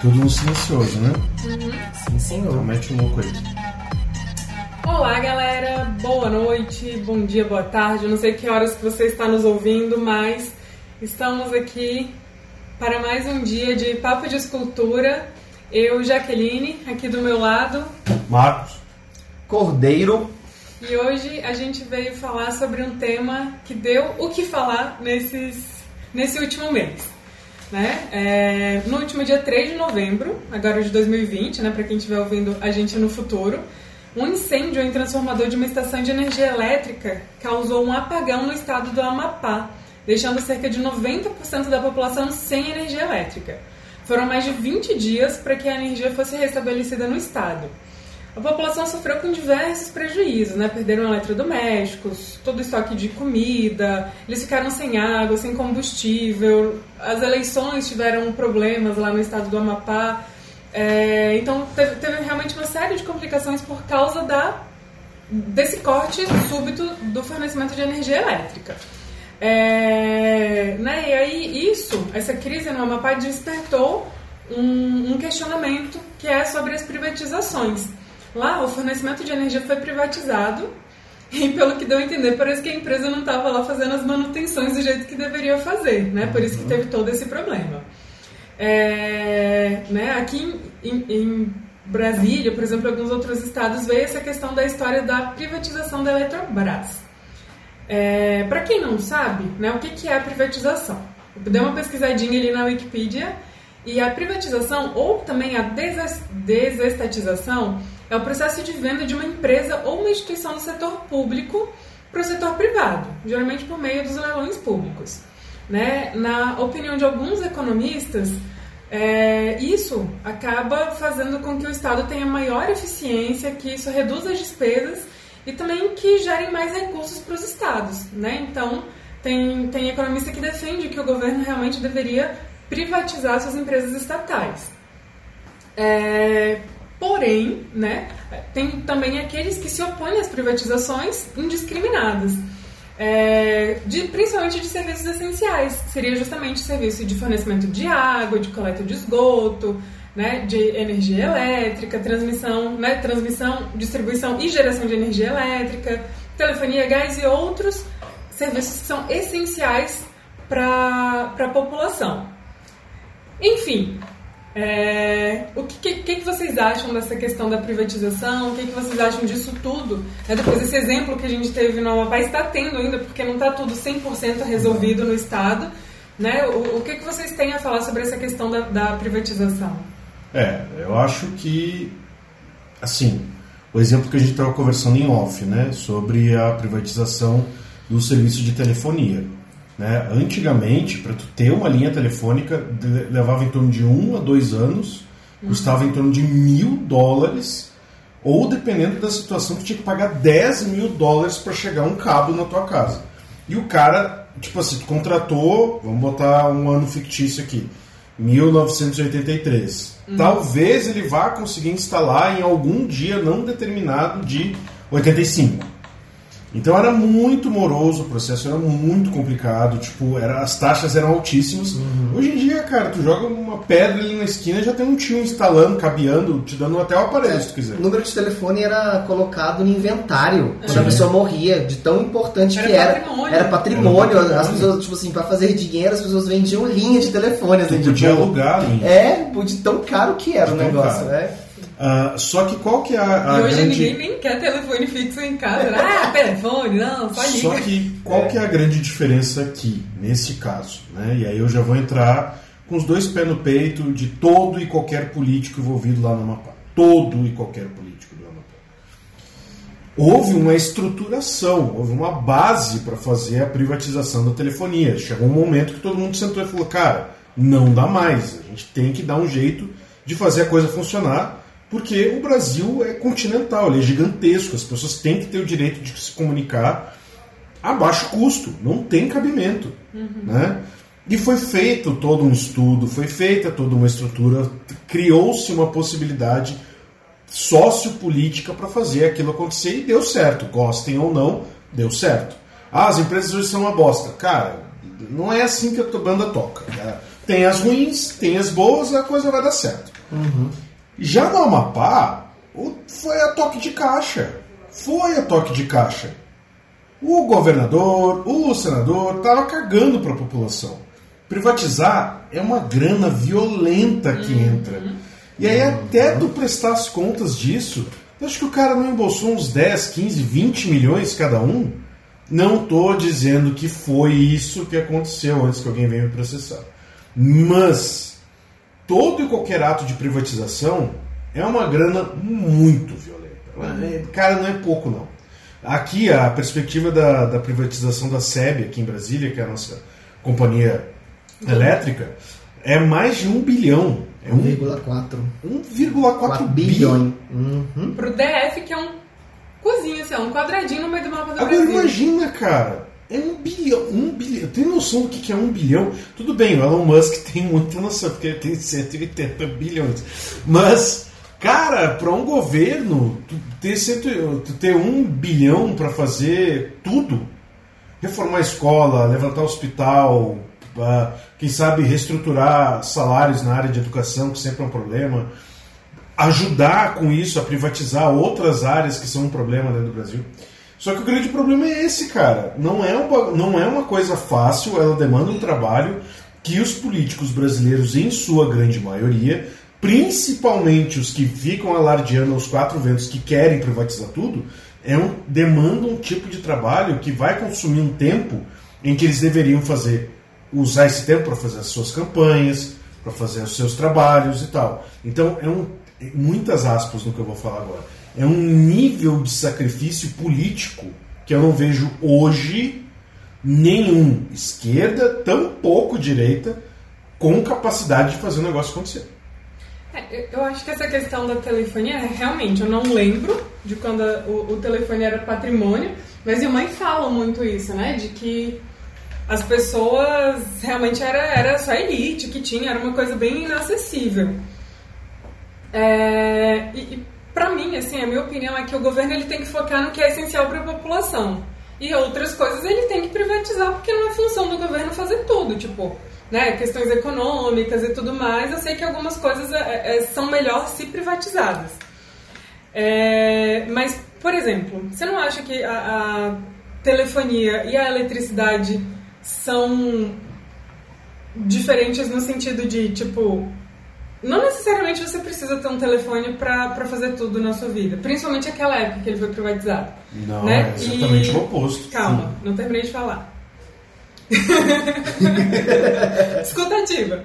Tudo no silencioso, né? Sim, senhor. Então mete um louco aí. Olá, galera. Boa noite, bom dia, boa tarde. Eu não sei que horas que você está nos ouvindo, mas estamos aqui para mais um dia de Papo de Escultura. Eu, Jaqueline, aqui do meu lado. Marcos. Cordeiro. E hoje a gente veio falar sobre um tema que deu o que falar nesses, nesse último mês. Né? É, no último dia 3 de novembro, agora de 2020, né, para quem estiver ouvindo a gente no futuro, um incêndio em transformador de uma estação de energia elétrica causou um apagão no estado do Amapá, deixando cerca de 90% da população sem energia elétrica. Foram mais de 20 dias para que a energia fosse restabelecida no estado. A população sofreu com diversos prejuízos, né? Perderam eletrodomésticos, todo o estoque de comida, eles ficaram sem água, sem combustível, as eleições tiveram problemas lá no estado do Amapá. É, então teve, teve, realmente uma série de complicações por causa da, desse corte súbito do fornecimento de energia elétrica. É, né, e aí isso, essa crise no Amapá despertou um, um questionamento que é sobre as privatizações. Lá, o fornecimento de energia foi privatizado e, pelo que deu a entender, parece que a empresa não estava lá fazendo as manutenções do jeito que deveria fazer, né? Por isso que teve todo esse problema. É, né, aqui em, em Brasília, por exemplo, em alguns outros estados, veio essa questão da história da privatização da Eletrobras. É, Para quem não sabe, né, o que, que é a privatização? Eu dei uma pesquisadinha ali na Wikipedia e a privatização, ou também a desestatização, é o processo de venda de uma empresa ou uma instituição do setor público para o setor privado, geralmente por meio dos leilões públicos. Né? Na opinião de alguns economistas, é, isso acaba fazendo com que o Estado tenha maior eficiência, que isso reduza as despesas e também que gerem mais recursos para os estados. Né? Então, tem, tem economista que defende que o governo realmente deveria privatizar suas empresas estatais. É, Porém, né, tem também aqueles que se opõem às privatizações indiscriminadas, é, de, principalmente de serviços essenciais. Seria justamente serviço de fornecimento de água, de coleta de esgoto, né, de energia elétrica, transmissão, né, transmissão, distribuição e geração de energia elétrica, telefonia, gás e outros serviços que são essenciais para a população. Enfim, é, o que, que, que, vocês acham dessa questão da privatização? O que, que vocês acham disso tudo? É, depois desse exemplo que a gente teve no Amapá, está tendo ainda, porque não está tudo 100% resolvido no Estado. Né? O, o, que, que vocês têm a falar sobre essa questão da, da privatização? É, eu acho que, assim, o exemplo que a gente estava conversando em off, né, sobre a privatização do serviço de telefonia. Né? Antigamente, para tu ter uma linha telefônica, levava em torno de um a dois anos, uhum. custava em torno de mil dólares, ou dependendo da situação, tu tinha que pagar 10 mil dólares para chegar um cabo na tua casa. E o cara, tipo assim, tu contratou, vamos botar um ano fictício aqui, 1983. Uhum. Talvez ele vá conseguir instalar em algum dia não determinado de 85. Então era muito moroso o processo, era muito complicado, tipo, era, as taxas eram altíssimas. Uhum. Hoje em dia, cara, tu joga uma pedra ali na esquina já tem um tio instalando, cabeando, te dando até o aparelho, se tu quiser. O número de telefone era colocado no inventário quando a pessoa morria, de tão importante era que era. Patrimônio. Era patrimônio. Era As pessoas, tipo assim, pra fazer dinheiro, as pessoas vendiam linha de telefone. Assim, tu podia tipo, alugar linha. É, de tão caro que era de o negócio, né? Uh, só que qual que é a, a e hoje grande... ninguém nem quer telefone fixo em casa. Né? ah, telefone, não, só liga. Só que qual que é a grande diferença aqui, nesse caso? Né? E aí eu já vou entrar com os dois pés no peito de todo e qualquer político envolvido lá no Amapá. Todo e qualquer político do Amapá. Houve uma estruturação, houve uma base para fazer a privatização da telefonia. Chegou um momento que todo mundo sentou e falou, cara, não dá mais, a gente tem que dar um jeito de fazer a coisa funcionar porque o Brasil é continental, ele é gigantesco, as pessoas têm que ter o direito de se comunicar a baixo custo, não tem cabimento. Uhum. Né? E foi feito todo um estudo, foi feita toda uma estrutura, criou-se uma possibilidade sociopolítica para fazer aquilo acontecer e deu certo. Gostem ou não, deu certo. Ah, as empresas hoje são uma bosta. Cara, não é assim que a tua banda toca. Tem as ruins, tem as boas, a coisa vai dar certo. Uhum. Já no Amapá, foi a toque de caixa. Foi a toque de caixa. O governador, o senador, tava cagando para a população. Privatizar é uma grana violenta que uhum. entra. E aí, até tu prestar as contas disso, acho que o cara não embolsou uns 10, 15, 20 milhões cada um. Não estou dizendo que foi isso que aconteceu antes que alguém venha me processar. Mas todo e qualquer ato de privatização é uma grana muito violenta. Cara, não é pouco não. Aqui a perspectiva da, da privatização da SEB aqui em Brasília, que é a nossa companhia elétrica, é mais de um bilhão. É 1,4. 1,4 bilhão. Uhum. Pro DF, que é um cozinha, assim, é um quadradinho no meio do mapa do Agora imagina, cara. É um bilhão, um bilhão. Tem noção do que é um bilhão? Tudo bem, o Elon Musk tem muita noção, porque ele tem 180 bilhões. Mas, cara, para um governo, tu ter, cento, tu ter um bilhão para fazer tudo, reformar a escola, levantar hospital, uh, quem sabe reestruturar salários na área de educação, que sempre é um problema, ajudar com isso a privatizar outras áreas que são um problema dentro do Brasil. Só que o grande problema é esse, cara. Não é, uma, não é uma coisa fácil, ela demanda um trabalho que os políticos brasileiros, em sua grande maioria, principalmente os que ficam alardeando aos quatro ventos que querem privatizar tudo, é um, demanda um tipo de trabalho que vai consumir um tempo em que eles deveriam fazer usar esse tempo para fazer as suas campanhas, para fazer os seus trabalhos e tal. Então é um muitas aspas no que eu vou falar agora. É um nível de sacrifício político que eu não vejo hoje nenhum esquerda, tão pouco direita, com capacidade de fazer o negócio acontecer. É, eu acho que essa questão da telefonia, realmente, eu não lembro de quando o, o telefone era patrimônio, mas minha mãe fala muito isso, né? De que as pessoas realmente era, era só elite que tinha, era uma coisa bem inacessível. É, e para mim, assim, a minha opinião é que o governo ele tem que focar no que é essencial para a população. E outras coisas ele tem que privatizar, porque não é função do governo fazer tudo, tipo, né, questões econômicas e tudo mais. Eu sei que algumas coisas é, é, são melhor se privatizadas. É, mas, por exemplo, você não acha que a, a telefonia e a eletricidade são diferentes no sentido de, tipo, não necessariamente você precisa ter um telefone para fazer tudo na sua vida. Principalmente aquela época que ele foi privatizado. Não, né? é exatamente e... o oposto. Calma, não terminei de falar. Escutativa.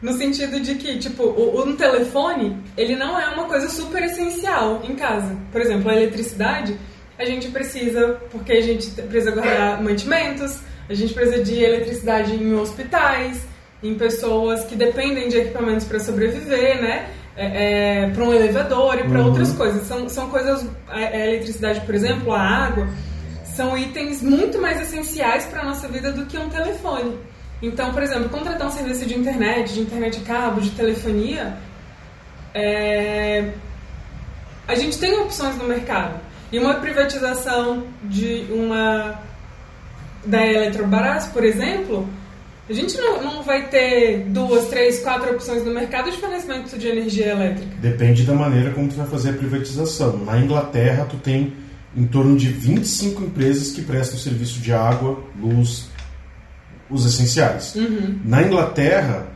No sentido de que, tipo, um telefone, ele não é uma coisa super essencial em casa. Por exemplo, a eletricidade, a gente precisa, porque a gente precisa guardar mantimentos, a gente precisa de eletricidade em hospitais, em pessoas que dependem de equipamentos para sobreviver, né? É, é, para um elevador e para uhum. outras coisas. São, são coisas. A, a, eletricidade, por exemplo, a água, são itens muito mais essenciais para a nossa vida do que um telefone. Então, por exemplo, contratar um serviço de internet, de internet de cabo, de telefonia, é, a gente tem opções no mercado. E uma privatização de uma da Eletrobras, por exemplo, a gente não, não vai ter duas, três, quatro opções no mercado de fornecimento de energia elétrica. Depende da maneira como tu vai fazer a privatização. Na Inglaterra, tu tem em torno de 25 empresas que prestam serviço de água, luz, os essenciais. Uhum. Na Inglaterra,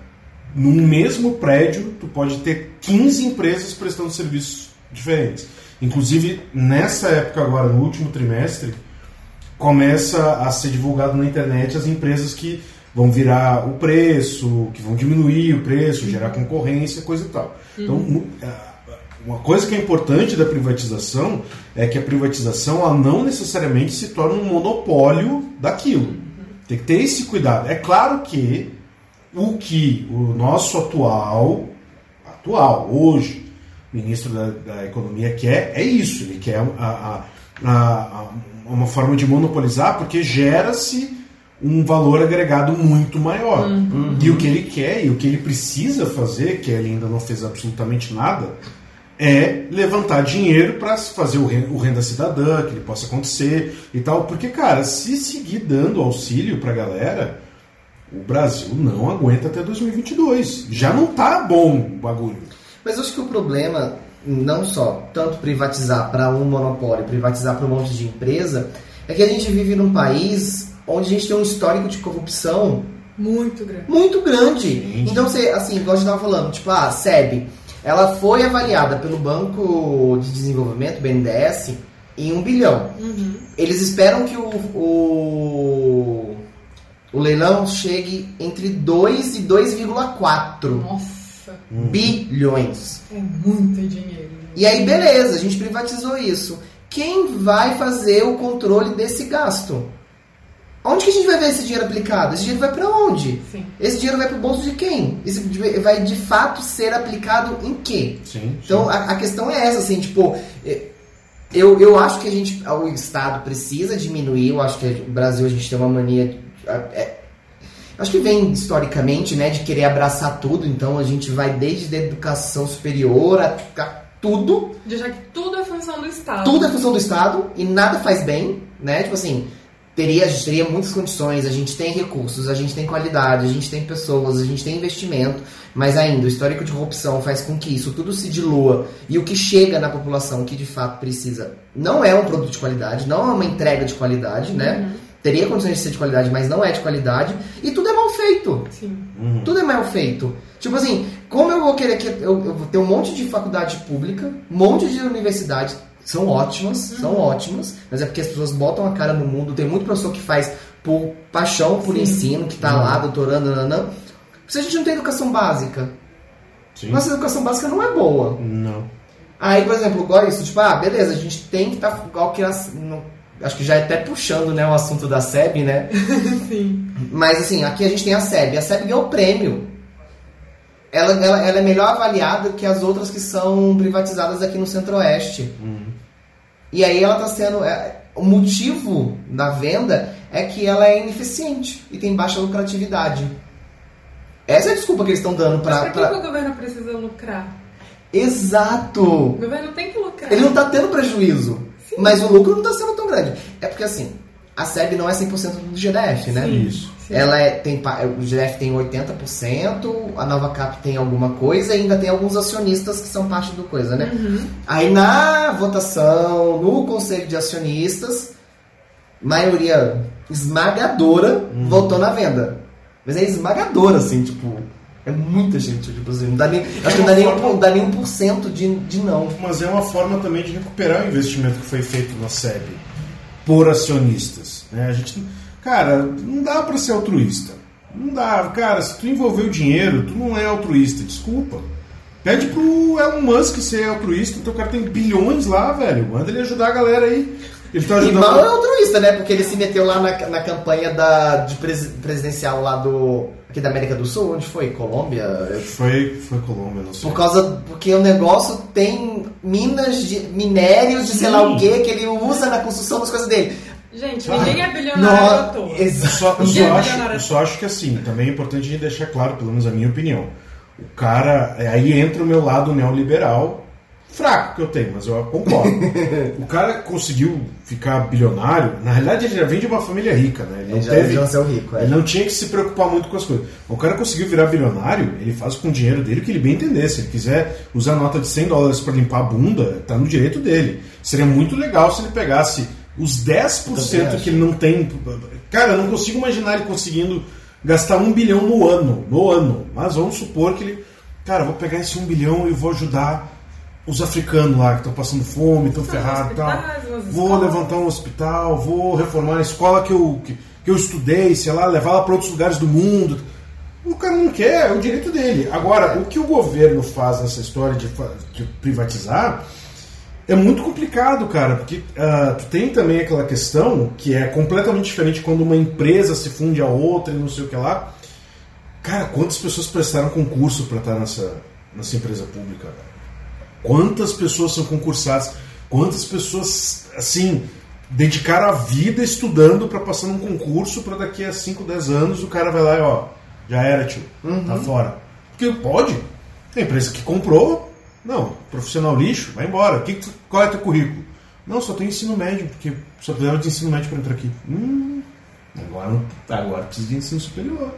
num mesmo prédio, tu pode ter 15 empresas prestando serviços diferentes. Inclusive, nessa época agora, no último trimestre, começa a ser divulgado na internet as empresas que vão virar o preço, que vão diminuir o preço, gerar concorrência, coisa e tal. Então, uhum. uma coisa que é importante da privatização é que a privatização ela não necessariamente se torna um monopólio daquilo. Uhum. Tem que ter esse cuidado. É claro que o que o nosso atual, atual, hoje, ministro da, da Economia quer é isso. Ele quer a, a, a, uma forma de monopolizar porque gera-se um valor agregado muito maior. Uhum. E o que ele quer e o que ele precisa fazer, que ele ainda não fez absolutamente nada, é levantar dinheiro para fazer o renda cidadã, que ele possa acontecer e tal. Porque, cara, se seguir dando auxílio para a galera, o Brasil não aguenta até 2022. Já não tá bom o bagulho. Mas acho que o problema, não só tanto privatizar para um monopólio, privatizar para um monte de empresa, é que a gente vive num país onde a gente tem um histórico de corrupção muito grande. Muito grande. Então, você, assim, igual a gente estava falando, tipo, a SEB, ela foi avaliada pelo Banco de Desenvolvimento, BNDES, em um bilhão. Uhum. Eles esperam que o, o, o leilão chegue entre 2 e 2,4 Nossa. bilhões. É muito dinheiro. E aí, beleza, a gente privatizou isso. Quem vai fazer o controle desse gasto? Onde que a gente vai ver esse dinheiro aplicado? Esse dinheiro vai para onde? Sim. Esse dinheiro vai para o bolso de quem? Esse vai de fato ser aplicado em quê? Sim, Então a, a questão é essa, assim, tipo, é, eu, eu acho que a gente, o Estado precisa diminuir, eu acho que o Brasil a gente tem uma mania. é, é, acho que vem historicamente, né, de querer abraçar tudo, então a gente vai desde a educação superior a, a tudo, De já que tudo é função do Estado. tudo é função do Estado e nada faz bem, né? Tipo assim, teria, a gente teria muitas condições, a gente tem recursos, a gente tem qualidade, a gente tem pessoas, a gente tem investimento, mas ainda o histórico de corrupção faz com que isso tudo se dilua e o que chega na população que de fato precisa não é um produto de qualidade, não é uma entrega de qualidade, né? Teria condições de ser de qualidade, mas não é de qualidade e tudo é mal feito. Sim. Uhum. Tudo é mal feito. Tipo assim, como eu vou querer que eu, eu vou ter um monte de faculdade pública, um monte de universidade, são ótimas, são ótimas, mas é porque as pessoas botam a cara no mundo, tem muito professor que faz por paixão por Sim. ensino, que tá lá doutorando, nananã. Se a gente não tem educação básica, Sim. nossa educação básica não é boa. Não. Aí, por exemplo, igual isso, tipo, ah, beleza, a gente tem que estar tá, igual que as, no- acho que já é até puxando, né, o assunto da SEB, né? Sim. Mas assim, aqui a gente tem a SEB. A SEB ganhou o prêmio. Ela, ela, ela é melhor avaliada que as outras que são privatizadas aqui no Centro-Oeste. Uhum. E aí ela está sendo. é, o motivo da venda é que ela é ineficiente e tem baixa lucratividade. Essa é a desculpa que eles estão dando Mas para. pra que, que o governo precisa lucrar? O Exato! governo tem que lucrar. Ele não está tendo prejuízo. Sim. Mas o lucro não está sendo tão grande. É porque assim, a SEB não é 100% do GDF, né? Sim. Isso. Sim. Ela é, tem, o GDF tem 80%, a Nova Cap tem alguma coisa e ainda tem alguns acionistas que são parte do coisa, né? Uhum. Aí na votação, no conselho de acionistas, maioria esmagadora votou na venda. Mas é esmagadora, assim, tipo, é muita gente, tipo assim, não dá nem, acho que não dá nem, um- não dá nem 1% de, de não. Mas é uma forma também de recuperar o investimento que foi feito na SEB por acionistas. Né? A gente, cara, não dá para ser altruísta. Não dá. Cara, se tu envolveu dinheiro, tu não é altruísta. Desculpa. Pede pro Elon Musk ser altruísta. O cara tem bilhões lá, velho. Manda ele ajudar a galera aí. Ele tá E ajudando. mal é altruísta, né? Porque ele se meteu lá na, na campanha da, de presi- presidencial lá do. aqui da América do Sul, onde foi? Colômbia? Foi, foi Colômbia, não sei. Por causa. Porque o negócio tem minas de. minérios de sei lá o que que ele usa na construção das coisas dele. Gente, ninguém é bilionário à toa. Eu só, eu, Ninguém só é acho, bilionário. eu só acho que assim, também é importante a gente deixar claro, pelo menos a minha opinião. O cara, é, aí entra o meu lado neoliberal, fraco que eu tenho, mas eu concordo. o cara conseguiu ficar bilionário, na realidade ele já vem de uma família rica, né? Ele não, Ele já, teve, nasceu rico, é. ele não tinha que se preocupar muito com as coisas. O cara conseguiu virar bilionário, ele faz com o dinheiro dele o que ele bem entender. Se ele quiser usar a nota de 100 dólares para limpar a bunda, tá no direito dele. Seria muito legal se ele pegasse os 10% acho. que ele não tem. Cara, eu não consigo imaginar ele conseguindo gastar um bilhão no ano. No ano. Mas vamos supor que ele. Cara, eu vou pegar esse um bilhão e vou ajudar os africanos lá que estão passando fome, estão ferrados e tal. Vou levantar um hospital, vou reformar a escola que eu, que, que eu estudei, sei lá, levar ela para outros lugares do mundo. O cara não quer, é o direito dele. Agora, o que o governo faz nessa história de, de privatizar é muito complicado, cara, porque tu tem também aquela questão que é completamente diferente quando uma empresa se funde a outra e não sei o que lá. Cara, quantas pessoas prestaram concurso para estar nessa, nessa empresa pública? Quantas pessoas são concursadas? Quantas pessoas, assim, dedicaram a vida estudando para passar num concurso para daqui a 5, 10 anos o cara vai lá e ó, já era, tio, tá fora. Porque pode. Tem empresa que comprou, não, profissional lixo, vai embora. Que, qual é teu currículo? Não, só tem ensino médio, porque só precisava de ensino médio para entrar aqui. Hum, agora, agora precisa de ensino superior.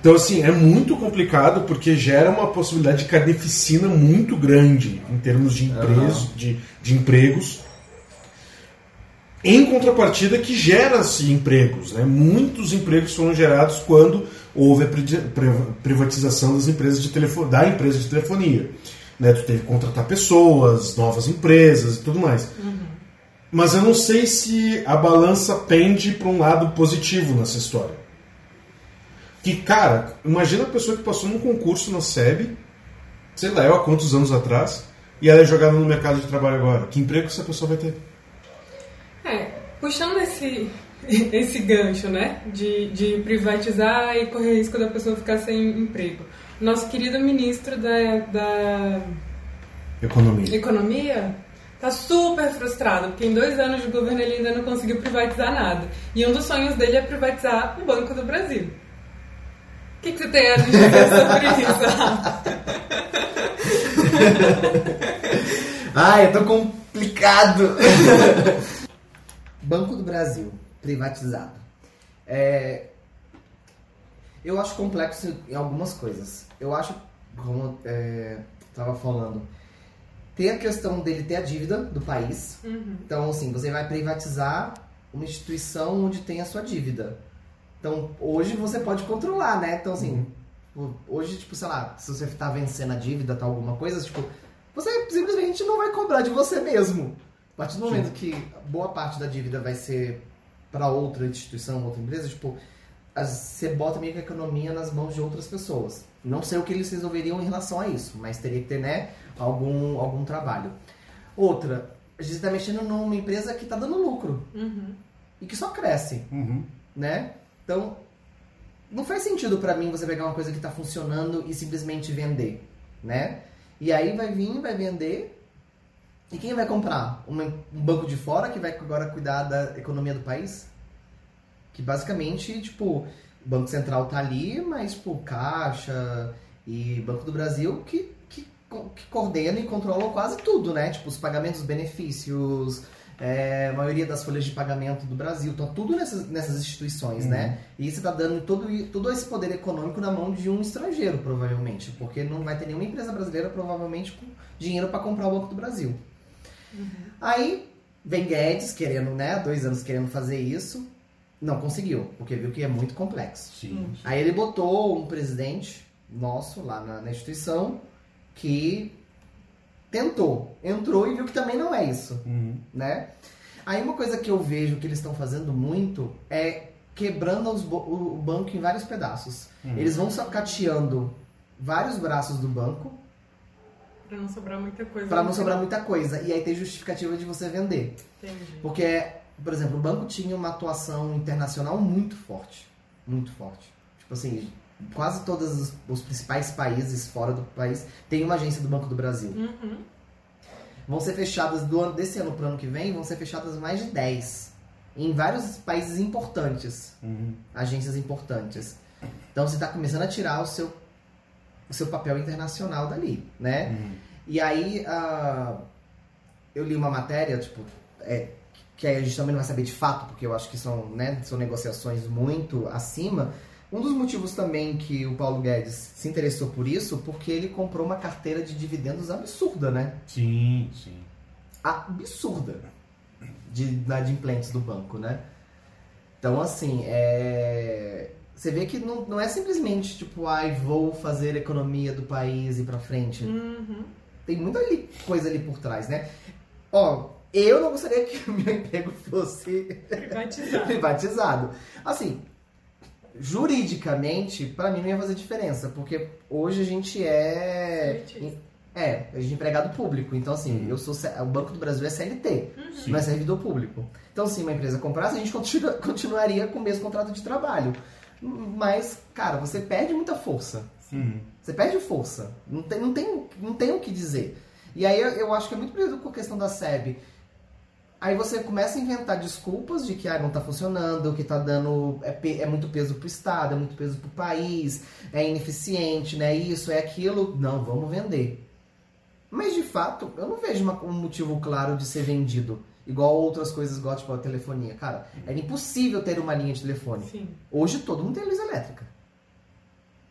Então, assim, é muito complicado porque gera uma possibilidade de carnificina muito grande em termos de, empregos, de, de empregos. Em contrapartida, que gera-se empregos. Né? Muitos empregos foram gerados quando houve a pri- pri- privatização das empresas de telefo- da empresa de telefonia. Né? Tu teve que contratar pessoas, novas empresas e tudo mais. Mas eu não sei se a balança pende para um lado positivo nessa história. Que, cara, imagina a pessoa que passou num concurso na SEB, sei lá, eu há quantos anos atrás, e ela é jogada no mercado de trabalho agora. Que emprego essa pessoa vai ter? É, puxando esse, esse gancho, né? De, de privatizar e correr risco da pessoa ficar sem emprego. Nosso querido ministro da, da Economia. Economia tá super frustrado, porque em dois anos de governo ele ainda não conseguiu privatizar nada. E um dos sonhos dele é privatizar o Banco do Brasil. O que, que você tem a dizer sobre isso? Ai, é tão complicado. Banco do Brasil, privatizado. É, eu acho complexo em algumas coisas. Eu acho, como é, tava falando, tem a questão dele ter a dívida do país. Então, assim, você vai privatizar uma instituição onde tem a sua dívida. Então, hoje você pode controlar, né? Então, assim, hoje, tipo, sei lá, se você tá vencendo a dívida, tá alguma coisa, tipo, você simplesmente não vai cobrar de você mesmo. A partir do momento que boa parte da dívida vai ser para outra instituição, outra empresa, tipo, você bota meio que a economia nas mãos de outras pessoas. Não sei o que eles resolveriam em relação a isso, mas teria que ter, né, algum, algum trabalho. Outra, a gente está mexendo numa empresa que está dando lucro Uhum. e que só cresce, Uhum. né? Então, não faz sentido para mim você pegar uma coisa que está funcionando e simplesmente vender, né? E aí vai vir, vai vender. E quem vai comprar? Um banco de fora que vai agora cuidar da economia do país? Que basicamente, tipo, o Banco Central tá ali, mas, tipo, Caixa e Banco do Brasil que, que, que coordenam e controlam quase tudo, né? Tipo, os pagamentos, benefícios, é, a maioria das folhas de pagamento do Brasil, tá tudo nessas, nessas instituições, né? E você tá dando todo, todo esse poder econômico na mão de um estrangeiro, provavelmente, porque não vai ter nenhuma empresa brasileira, provavelmente, com dinheiro para comprar o Banco do Brasil. Aí vem Guedes querendo, né, há dois anos querendo fazer isso, não conseguiu, porque viu que é muito complexo. Sim. Aí ele botou um presidente nosso lá na, na instituição que tentou, entrou e viu que também não é isso, Uhum. né? Aí uma coisa que eu vejo que eles estão fazendo muito é quebrando os bo- o, banco em vários pedaços. Uhum. Eles vão sacateando vários braços do banco Pra não sobrar muita coisa. para não sobrar muita coisa e aí tem justificativa de você vender. Entendi. Porque, por exemplo, o banco tinha uma atuação internacional muito forte. Muito forte. Tipo assim, quase todos os, os principais países fora do país têm uma agência do Banco do Brasil. Uhum. Vão ser fechadas do ano, desse ano para o ano que vem, vão ser fechadas mais de 10. Em vários países importantes. Uhum. Agências importantes. Então você está começando a tirar o seu, o seu papel internacional dali, né? Uhum. E aí, ah, eu li uma matéria, tipo, é, que aí a gente também não vai saber de fato, porque eu acho que são, né, são negociações muito acima. Um dos motivos também que o Paulo Guedes se interessou por isso, porque ele comprou uma carteira de dividendos absurda, né? Sim, sim. Absurda de inadimplentes do banco, né? Então, assim, é... você vê que não, não é simplesmente tipo, ai, vou fazer a economia do país e ir pra frente Uhum. tem muita ali- coisa ali por trás, né? Ó, eu não gostaria que o meu emprego fosse Privatizar. privatizado. Assim, juridicamente, pra mim não ia fazer diferença, porque hoje a gente é. Elitista. É, a gente é empregado público. Então, assim, eu sou. O Banco do Brasil é CLT, não é servidor público. Então, se uma empresa comprasse, a gente continua- continuaria com o mesmo contrato de trabalho. Mas, cara, você perde muita força. Uhum. Você perde força. Não tem, não tem, não tem o que dizer. E aí eu, eu acho que é muito parecido com a questão da SEB. Aí você começa a inventar desculpas de que ah, não tá funcionando, que tá dando. É, é muito peso pro Estado, é muito peso pro país, é ineficiente, né? Isso, é aquilo. Não, vamos vender. Mas de fato, eu não vejo uma- um motivo claro de ser vendido. Igual outras coisas, igual tipo a telefonia. Cara, era impossível ter uma linha de telefone. Sim. Hoje todo mundo tem luz elétrica.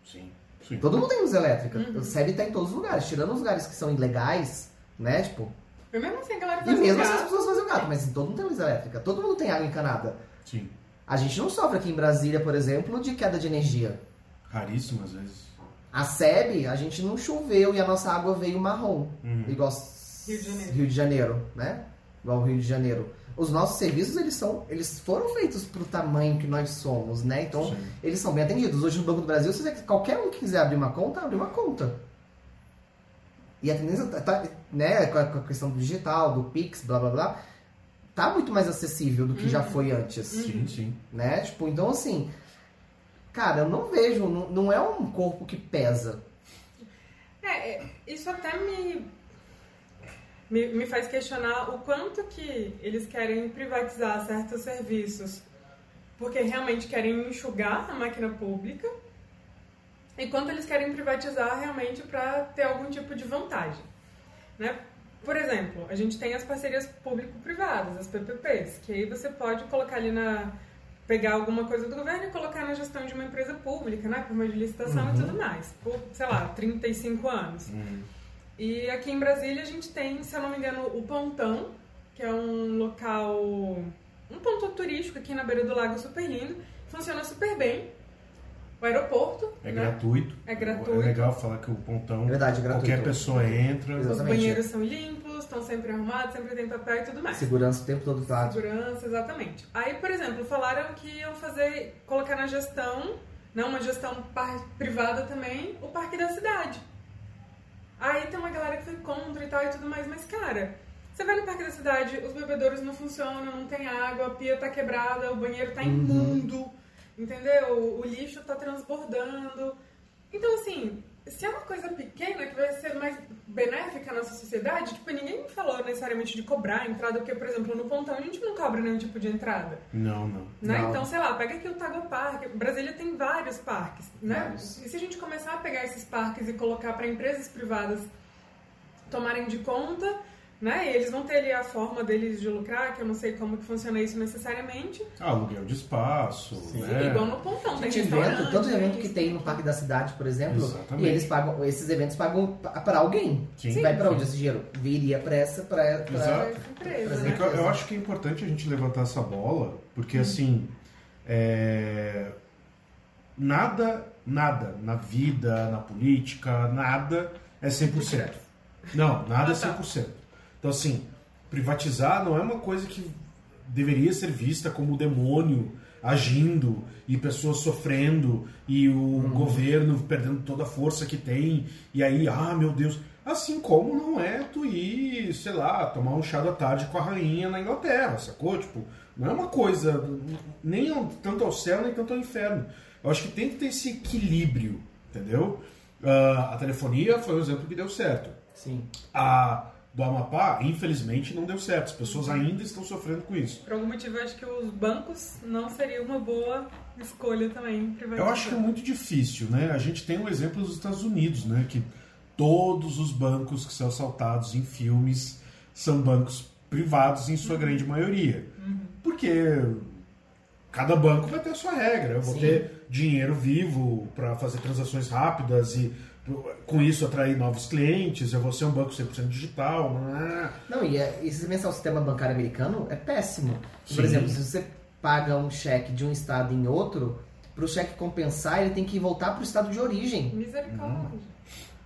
Sim. Sim. Todo mundo tem luz elétrica. Uhum. O SEB tá em todos os lugares, tirando os lugares que são ilegais, né? Tipo, E mesmo assim a galera e faz mesmo assim as pessoas fazem o gato, mas todo mundo tem luz elétrica. Todo mundo tem água encanada. Sim. A gente não sofre aqui em Brasília, por exemplo, de queda de energia. Raríssimas vezes. A SEB, a gente não choveu e a nossa água veio marrom. Uhum. Igual Rio de Janeiro. Rio de Janeiro, né? Igual o Rio de Janeiro. Os nossos serviços, eles são, eles foram feitos pro tamanho que nós somos, né? Então, Sim. eles são bem atendidos. Hoje no Banco do Brasil, se você- qualquer um que quiser abrir uma conta, abre uma conta. E a tendência tá, tá, né, com a, com a questão do digital, do Pix, blá blá blá, tá muito mais acessível do que já foi antes, Sim, sim. né? Tipo, então assim, cara, eu não vejo, não, não é um corpo que pesa. É, é, isso até me, me, me faz questionar o quanto que eles querem privatizar certos serviços porque realmente querem enxugar a máquina pública e quanto eles querem privatizar realmente para ter algum tipo de vantagem. Né? Por exemplo, a gente tem as parcerias público-privadas, as PPPs, que aí você pode colocar ali na pegar alguma coisa do governo e colocar na gestão de uma empresa pública, né, por de licitação e tudo mais, por, sei lá, 35 anos. Uhum. E aqui em Brasília a gente tem, se eu não me engano, o Pontão, que é um local, um ponto turístico aqui na beira do lago super lindo, funciona super bem. O aeroporto, É né? gratuito. É gratuito. É legal falar que o pontão. É verdade, é gratuito. Qualquer pessoa entra. Exato. Os Exatamente. banheiros são limpos, estão sempre arrumados, sempre tem papel e tudo mais. Segurança o tempo todo do lado. Segurança, exatamente. Aí, por exemplo, falaram que iam fazer, colocar na gestão, não uma gestão par- privada também, o parque da cidade. Aí tem uma galera que foi contra e tal e tudo mais, mas cara, você vai no parque da cidade, os bebedouros não funcionam, não tem água, a pia tá quebrada, o banheiro tá imundo, entendeu? O lixo tá transbordando. Então, assim, se é uma coisa pequena que vai ser mais benéfica à nossa sociedade, tipo, ninguém falou necessariamente de cobrar a entrada, porque, por exemplo, no pontão a gente não cobra nenhum tipo de entrada. Não, não. Né? Não. Então, sei lá, pega aqui o Tago Park. Brasília tem vários parques, né? E se a gente começar a pegar esses parques e colocar para empresas privadas tomarem de conta, né? E eles vão ter ali a forma deles de lucrar, que eu não sei como que funciona isso necessariamente. Ah, aluguel de espaço, né? Igual no pontão, tem Gente, evento, tanto evento que tem no Parque da Cidade, por exemplo, Exatamente. e eles pagam, esses eventos pagam para alguém. Sim. Vai para Sim. onde esse dinheiro? Viria para essa, para essa empresa, Pra É né? eu, eu acho que é importante a gente levantar essa bola, porque assim, é, nada, nada na vida, na política, nada é 100%. Não, nada é Ah, tá. 100%. Então assim, privatizar não é uma coisa que deveria ser vista como o demônio agindo e pessoas sofrendo e o governo perdendo toda a força que tem e aí, ah, meu Deus. Assim como não é tu ir, sei lá, tomar um chá da tarde com a rainha na Inglaterra, sacou? Tipo, não é uma coisa nem tanto ao céu nem tanto ao inferno. Eu acho que tem que ter esse equilíbrio, entendeu? Ah, a telefonia foi um exemplo que deu certo. Sim. A do Amapá, infelizmente, não deu certo. As pessoas ainda estão sofrendo com isso. Por algum motivo, eu acho que os bancos não seria uma boa escolha também. Eu acho que é muito difícil, né? A gente tem um exemplo dos Estados Unidos, né? Que todos os bancos que são assaltados em filmes são bancos privados em sua grande maioria. Porque cada banco vai ter a sua regra. Eu vou Sim. ter dinheiro vivo para fazer transações rápidas e com isso atrair novos clientes. Eu vou ser um banco 100% digital. Não é? Não, e, é, e se você pensar o sistema bancário americano, é péssimo. Por Sim. exemplo, se você paga um cheque de um estado em outro, para o cheque compensar, ele tem que voltar para o estado de origem. Misericórdia.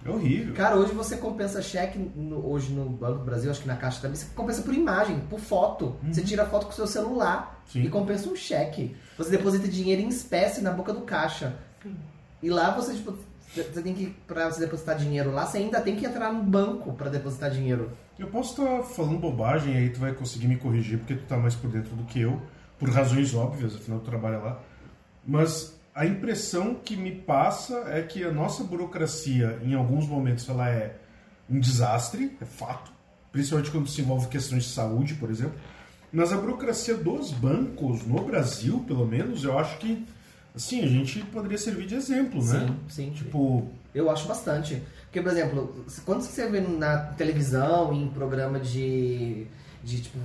É horrível. Cara, hoje você compensa cheque, no- hoje no Banco do Brasil, acho que na Caixa também, você compensa por imagem, por foto. Você tira foto com o seu celular Sim. e compensa um cheque. Você deposita dinheiro em espécie na boca do caixa. E lá você, tipo, você tem que, pra você depositar dinheiro lá, você ainda tem que entrar no banco para depositar dinheiro. Eu posso estar falando bobagem, aí tu vai conseguir me corrigir, porque tu tá mais por dentro do que eu, por razões óbvias, afinal tu trabalha lá. Mas a impressão que me passa é que a nossa burocracia, em alguns momentos, ela é um desastre, é fato, principalmente quando se envolve questões de saúde, por exemplo. Mas a burocracia dos bancos, no Brasil, pelo menos, eu acho que, assim, a gente poderia servir de exemplo, né? Sim, sim. Tipo, Eu acho bastante. Porque, por exemplo, quando você vê na televisão, em programa de, de tipo,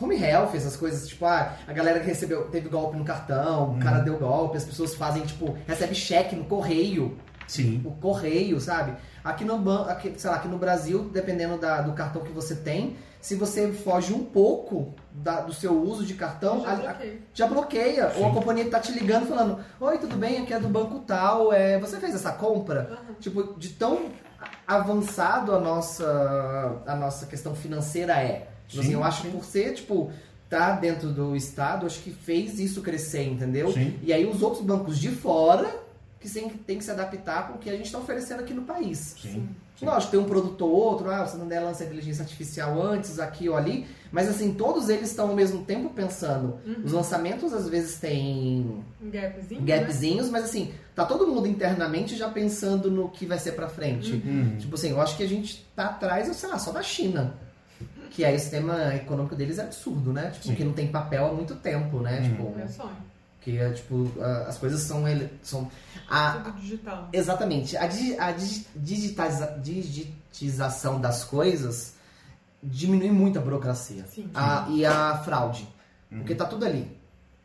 home health, essas coisas, tipo, ah, a galera que recebeu, teve golpe no cartão, o cara deu golpe, as pessoas fazem, tipo, recebe cheque no correio, Sim. o correio, sabe? Aqui no banco, aqui, sei lá, aqui no Brasil, dependendo da- do cartão que você tem, se você foge um pouco da- do seu uso de cartão, Já a- a- bloqueia. já bloqueia. Sim. Ou a companhia tá te ligando falando, oi, tudo bem, aqui é do banco tal, é, você fez essa compra? Aham. Tipo, de tão avançado a nossa, a nossa questão financeira é. Tipo Sim, assim, eu acho que por ser, tipo, tá dentro do Estado, acho que fez isso crescer, entendeu? Sim. E aí os outros bancos de fora que tem, tem que se adaptar com o que a gente está oferecendo aqui no país. Sim. Lógico, tem um produto ou outro, ah, você não der lança inteligência artificial antes, aqui ou ali, mas assim, todos eles estão ao mesmo tempo pensando. Os lançamentos às vezes têm gapzinho. Né? gapzinhos, mas assim, tá todo mundo internamente já pensando no que vai ser pra frente. Uhum. Tipo assim, eu acho que a gente tá atrás, sei lá, só da China. Que aí o sistema econômico deles é absurdo, né? Tipo, Sim. que não tem papel há muito tempo, né? Uhum. Tipo, Meu sonho. Que é, tipo, a- as coisas são. ele- são a, Tudo digital. Exatamente. A, a digi- digitaliza- digitização das coisas diminui muito a burocracia. Sim. A- e a fraude. Porque tá tudo ali.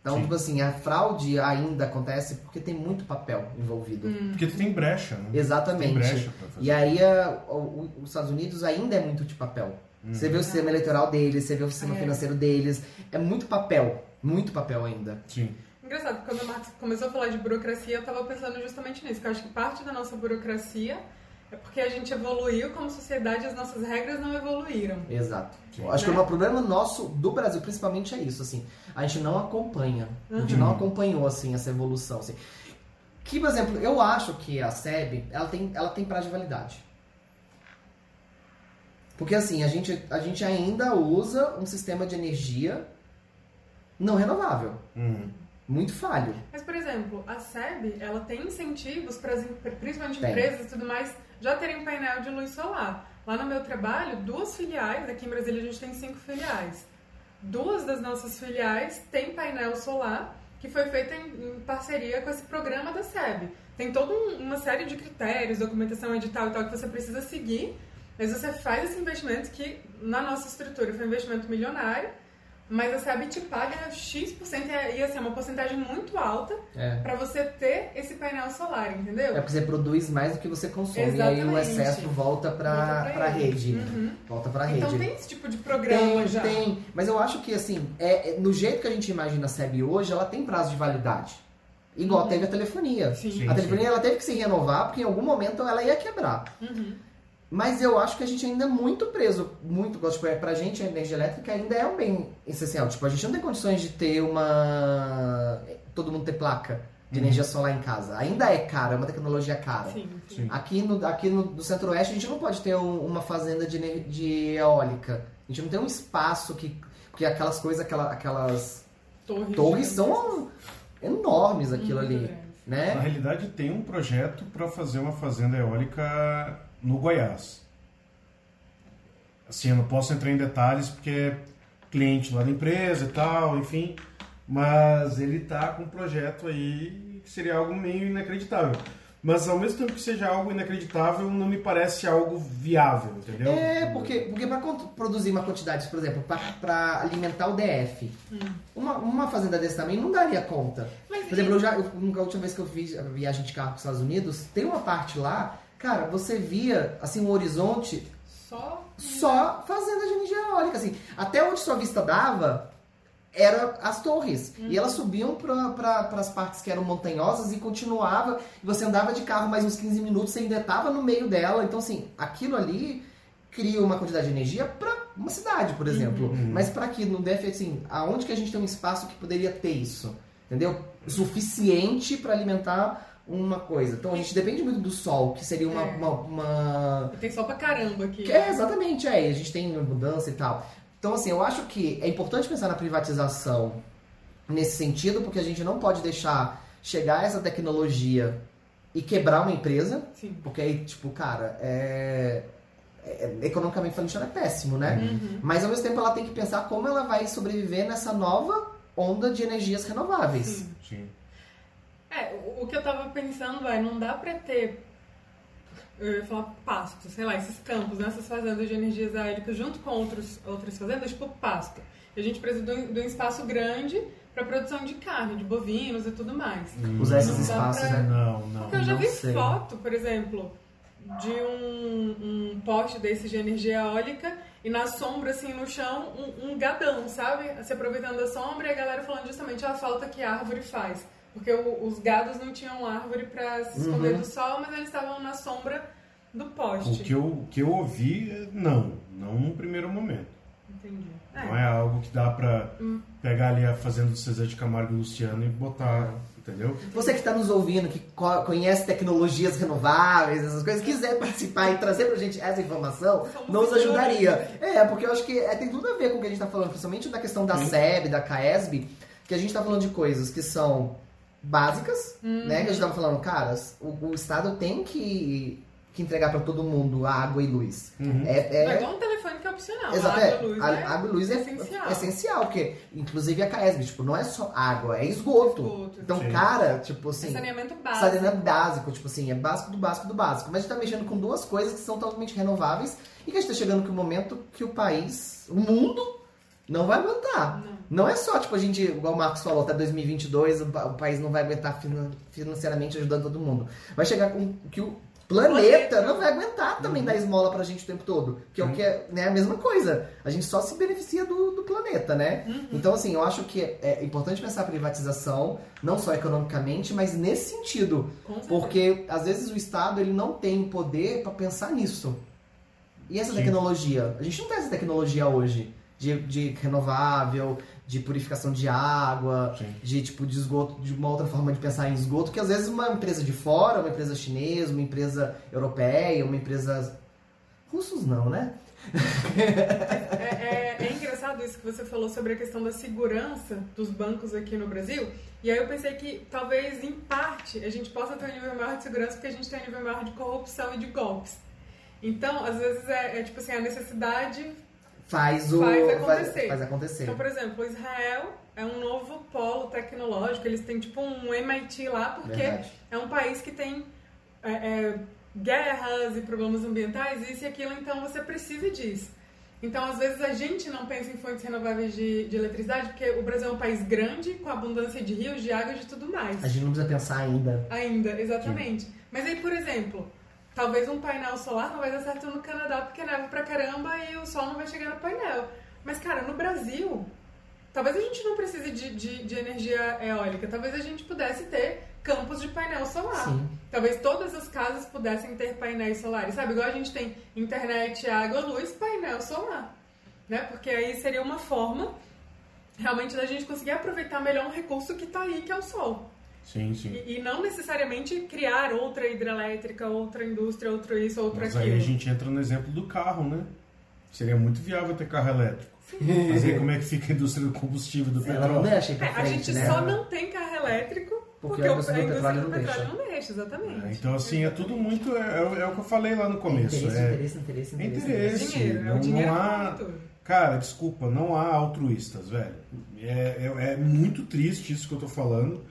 Então, Sim. tipo assim, a fraude ainda acontece porque tem muito papel envolvido. Porque tu tem brecha, né? Tem Exatamente. brecha pra fazer. E aí a- o- os Estados Unidos ainda é muito de papel. Você vê o sistema eleitoral deles, você vê o sistema É. financeiro deles. É muito papel. Muito papel ainda. Sim. Engraçado, quando o Marcos começou a falar de burocracia, eu tava pensando justamente nisso, que eu acho que parte da nossa burocracia é porque a gente evoluiu como sociedade e as nossas regras não evoluíram. Exato. Eu Acho que Né? o problema nosso do Brasil, principalmente, é isso, assim. A gente não acompanha. A gente não acompanhou, assim, essa evolução, assim. Que, por exemplo, eu acho que a SEB, ela tem, ela tem prazo de validade. Porque, assim, a gente, a gente ainda usa um sistema de energia não renovável. Uhum. Muito falho. Mas, por exemplo, a SEB, ela tem incentivos para as, principalmente Tem. empresas e tudo mais, já terem painel de luz solar. Lá no meu trabalho, duas filiais, aqui em Brasília a gente tem cinco filiais. Duas das nossas filiais têm painel solar que foi feito em, em parceria com esse programa da SEB. Tem toda um- uma série de critérios, documentação edital e tal, que você precisa seguir, mas você faz esse investimento que, na nossa estrutura, foi um investimento milionário, mas a SEB te paga X% e, e assim, é uma porcentagem muito alta É. para você ter esse painel solar, entendeu? É porque você produz mais do que você consome. E aí o Exatamente. excesso volta pra ele. rede. Uhum. Volta pra Então rede. tem esse tipo de programa Tem, já. tem. Mas eu acho que, assim, é, é- no jeito que a gente imagina a SEB hoje, ela tem prazo de validade. Igual teve a telefonia. Uhum. Sim. Sim. a telefonia ela teve que se renovar porque em algum momento ela ia quebrar. Uhum. Mas eu acho que a gente ainda é muito preso, muito, tipo, é, pra gente a energia elétrica ainda é um bem essencial. Tipo, a gente não tem condições de ter uma. todo mundo ter placa de Uhum. energia solar em casa. Ainda é caro, é uma tecnologia cara. Sim, sim. Sim. Aqui no, aqui no do centro-oeste a gente não pode ter um- uma fazenda de, de eólica. A gente não tem um espaço que. Porque aquelas coisas, aquela- aquelas Torres, torres são enormes aquilo Muito ali. grandes. Na Né? realidade, tem um projeto para fazer uma fazenda eólica no Goiás. Assim, eu não posso entrar em detalhes porque é cliente lá da empresa e tal, enfim. Mas ele tá com um projeto aí que seria algo meio inacreditável. Mas ao mesmo tempo que seja algo inacreditável, não me parece algo viável, entendeu? É, porque, porque para produzir uma quantidade, por exemplo, para alimentar o DF, uma, uma fazenda desse tamanho não daria conta. Mas Por exemplo, eu já, eu, a última vez que eu fiz a viagem de carro para os Estados Unidos, tem uma parte lá, cara, você via assim um horizonte Só. só fazenda de energia eólica, assim. Até onde sua vista dava era as torres. E elas subiam para as partes que eram montanhosas e continuava. E você andava de carro mais uns 15 minutos, você ainda estava no meio dela. Então, assim, aquilo ali cria uma quantidade de energia para uma cidade, por exemplo. Mas para aqui no DF, assim, aonde que a gente tem um espaço que poderia ter isso? Entendeu? Suficiente para alimentar uma coisa. Então a gente depende muito do sol, que seria uma- É. uma- uma Tem sol pra caramba aqui. que é, exatamente, é. A gente tem mudança e tal. Então, assim, eu acho que é importante pensar na privatização nesse sentido, porque a gente não pode deixar chegar essa tecnologia e quebrar uma empresa, Sim. porque aí, tipo, cara, é. é- economicamente falando, isso é péssimo, né? Uhum. Mas ao mesmo tempo ela tem que pensar como ela vai sobreviver nessa nova onda de energias renováveis. Sim. Sim. É, o, que eu tava pensando é, não dá pra ter. eu ia falar pasto, sei lá, esses campos, né, essas fazendas de energias eólicas junto com outros, outras fazendas, tipo pasto. E a gente precisa de um, de um espaço grande para produção de carne, de bovinos e tudo mais. Usar esses espaços, pra- né? Não, não. Porque eu já não vi sei. foto, por exemplo, de um, um poste desse de energia eólica e na sombra, assim, no chão, um, um gadão, sabe? Se aproveitando da sombra e a galera falando justamente a falta que a árvore faz. Porque o- os gados não tinham árvore para se esconder Uhum. do sol, mas eles estavam na sombra do O poste. que eu, o que eu ouvi, é não. Não no primeiro momento. Entendi. Não é algo que dá pra Hum. pegar ali a fazenda do César de Camargo e Luciano e botar, entendeu? Você que está nos ouvindo, que co- conhece tecnologias renováveis, essas coisas, quiser participar e trazer pra gente essa informação, Somos nos ajudaria. É, porque eu acho que é, tem tudo a ver com o que a gente está falando, principalmente da questão da. SEB, da CAESB, que a gente está falando de coisas que são básicas, né? Que a gente tava falando, caras, o, o Estado tem que, que entregar para todo mundo água e luz. Uhum. É, Não, é, igual um telefone que é opcional. Exato, água, é. luz, A- é água e luz é essencial. essencial, porque inclusive a CAESB, tipo, não é só água, é esgoto. Esgoto. Então, Sim. cara, tipo É assim, saneamento básico. saneamento básico, tipo assim, é básico do básico do básico. Mas a gente tá mexendo com duas coisas que são totalmente renováveis e que a gente tá chegando no momento que o país, o mundo, não vai aguentar. Não. Não é só, tipo, a gente, igual o Marcos falou, até 2022 o, o país não vai aguentar finan- financeiramente ajudando todo mundo. Vai chegar com que o planeta não vai aguentar também dar esmola pra gente o tempo todo. Que é o que é né, a mesma coisa. A gente só se beneficia do, do planeta, né? Então, assim, eu acho que é, é importante pensar a privatização, não só economicamente, mas nesse sentido. Porque, às vezes, o Estado ele não tem poder pra pensar nisso. E essa Sim. tecnologia? A gente não tem essa tecnologia hoje. De, de renovável, de purificação de água, Sim. de tipo de esgoto, de uma outra forma de pensar em esgoto, que às vezes uma empresa de fora, uma empresa chinesa, uma empresa europeia, uma empresa. Russos não, né? É, é- é engraçado isso que você falou sobre a questão da segurança dos bancos aqui no Brasil. E aí eu pensei que talvez, em parte, a gente possa ter um nível maior de segurança porque a gente tem um nível maior de corrupção e de golpes. Então, às vezes, é, é tipo assim, a necessidade. Faz o. Faz acontecer. Faz, faz acontecer. Então, por exemplo, Israel é um novo polo tecnológico, eles têm tipo um MIT lá, porque Verdade. é um país que tem é, é, guerras e problemas ambientais, isso e aquilo, então você precisa disso. Então, às vezes, a gente não pensa em fontes renováveis de, de eletricidade, porque o Brasil é um país grande, com abundância de rios, de água e de tudo mais. A gente não precisa pensar ainda. Ainda, exatamente. Mas aí, por exemplo, talvez um painel solar não vai dar certo no Canadá, porque neva pra caramba e o sol não vai chegar no painel. Mas, cara, no Brasil, talvez a gente não precise de, de, de energia eólica, talvez a gente pudesse ter campos de painel solar. Sim. Talvez todas as casas pudessem ter painéis solares, sabe? Igual a gente tem internet, água, luz, painel solar. Né? Porque aí seria uma forma realmente da gente conseguir aproveitar melhor um recurso que está aí, que é o sol. Sim, sim. E, e não necessariamente criar outra hidrelétrica, outra indústria, outro isso, outro Mas aquilo. aí a gente entra no exemplo do carro, né? Seria muito viável ter carro elétrico. Mas aí como é que fica a indústria do combustível do Ela não petróleo? deixa É, pra a frente, gente né? só não tem carro elétrico porque, Porque a o- indústria do petróleo não petróleo não deixa, exatamente. É, Então, assim, é tudo muito. É, é o- é o que eu falei lá no começo. Interesse, É, interesse, interesse, é interesse. interesse. Dinheiro, é não, o dinheiro não que há. Cara, desculpa, não há altruístas, velho. É, é, é muito triste isso que eu tô falando,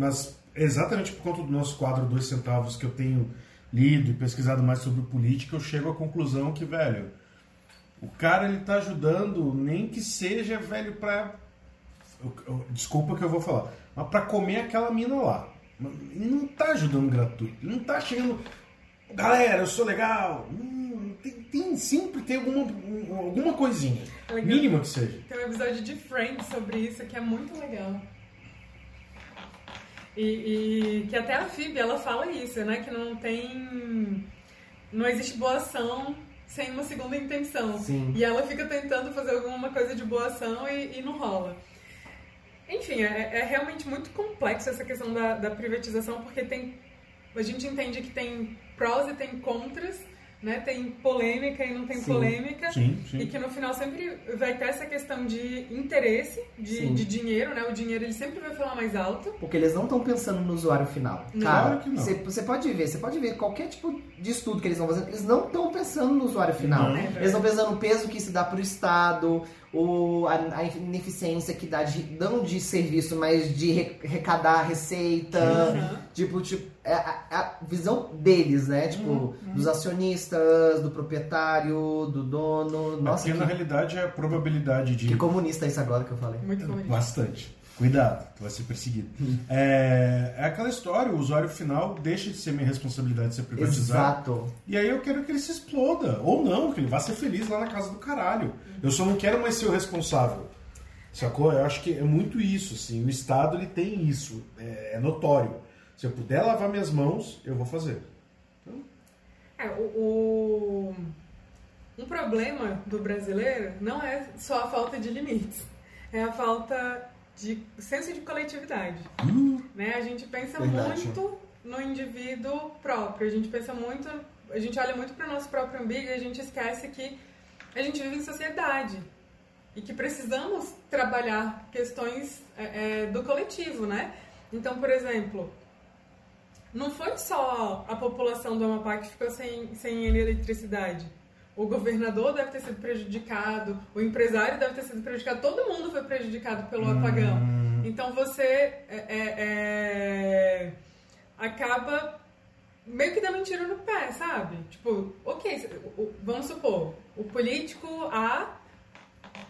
mas exatamente por conta do nosso quadro Dois Centavos que eu tenho lido e pesquisado mais sobre política, eu chego à conclusão que, velho, o cara ele tá ajudando, nem que seja, velho, pra. Desculpa que eu vou falar, mas pra comer aquela mina lá. Ele não tá ajudando gratuito, ele não tá chegando. Galera, eu sou legal. Hum, tem, tem- sempre tem alguma, um- alguma coisinha. Legal. Mínima que seja. Tem um episódio de Friends sobre isso que é muito legal. E, e que até a Phoebe, ela fala isso, né? Que não tem... Não existe boa ação sem uma segunda intenção. Sim. E ela fica tentando fazer alguma coisa de boa ação e, e não rola. Enfim, é, é realmente muito complexo essa questão da, da privatização, porque tem... A gente entende que tem prós e tem contras, né? Tem polêmica e não tem Sim. polêmica. Sim, sim. E que no final sempre vai ter essa questão de interesse, de, de dinheiro, né? O dinheiro ele sempre vai falar mais alto. Porque eles não estão pensando no usuário final. Não. Cara, Claro que não. você você pode ver, você pode ver qualquer tipo de estudo que eles vão fazendo, eles não estão pensando no usuário final. Não. Eles estão pensando no peso que se dá pro Estado, o, a, a ineficiência que dá de, não de serviço, mas de re, arrecadar receita. Uhum. Tipo, tipo é a, a visão deles, né? Tipo, Uhum. dos acionistas, do proprietário, do dono. Nossa, Aqui, que, na realidade, é a probabilidade de. que comunista isso agora que eu falei. Muito bonito. Bastante. Cuidado, tu vai ser perseguido. É, é aquela história, o usuário final deixa de ser minha responsabilidade de ser privatizado. Exato. E aí eu quero que ele se exploda. Ou não, que ele vá ser feliz lá na casa do caralho. Eu só não quero mais ser o responsável. Sacou? Eu acho que é muito isso, assim. O Estado ele tem isso. É, é notório. Se eu puder lavar minhas mãos, eu vou fazer. É, o, o- um problema do brasileiro não é só a falta de limites, é a falta de senso de coletividade. Né? A gente pensa Verdade. muito no indivíduo próprio, a gente pensa muito, a gente olha muito para o nosso próprio umbigo e a gente esquece que a gente vive em sociedade e que precisamos trabalhar questões é, é, do coletivo, né? Então, por exemplo, não foi só a população do Amapá que ficou sem, sem eletricidade. O governador deve ter sido prejudicado, o empresário deve ter sido prejudicado, todo mundo foi prejudicado pelo apagão. Então você é, é, é, acaba meio que dando um tiro no pé, sabe? Tipo, ok, vamos supor, o político A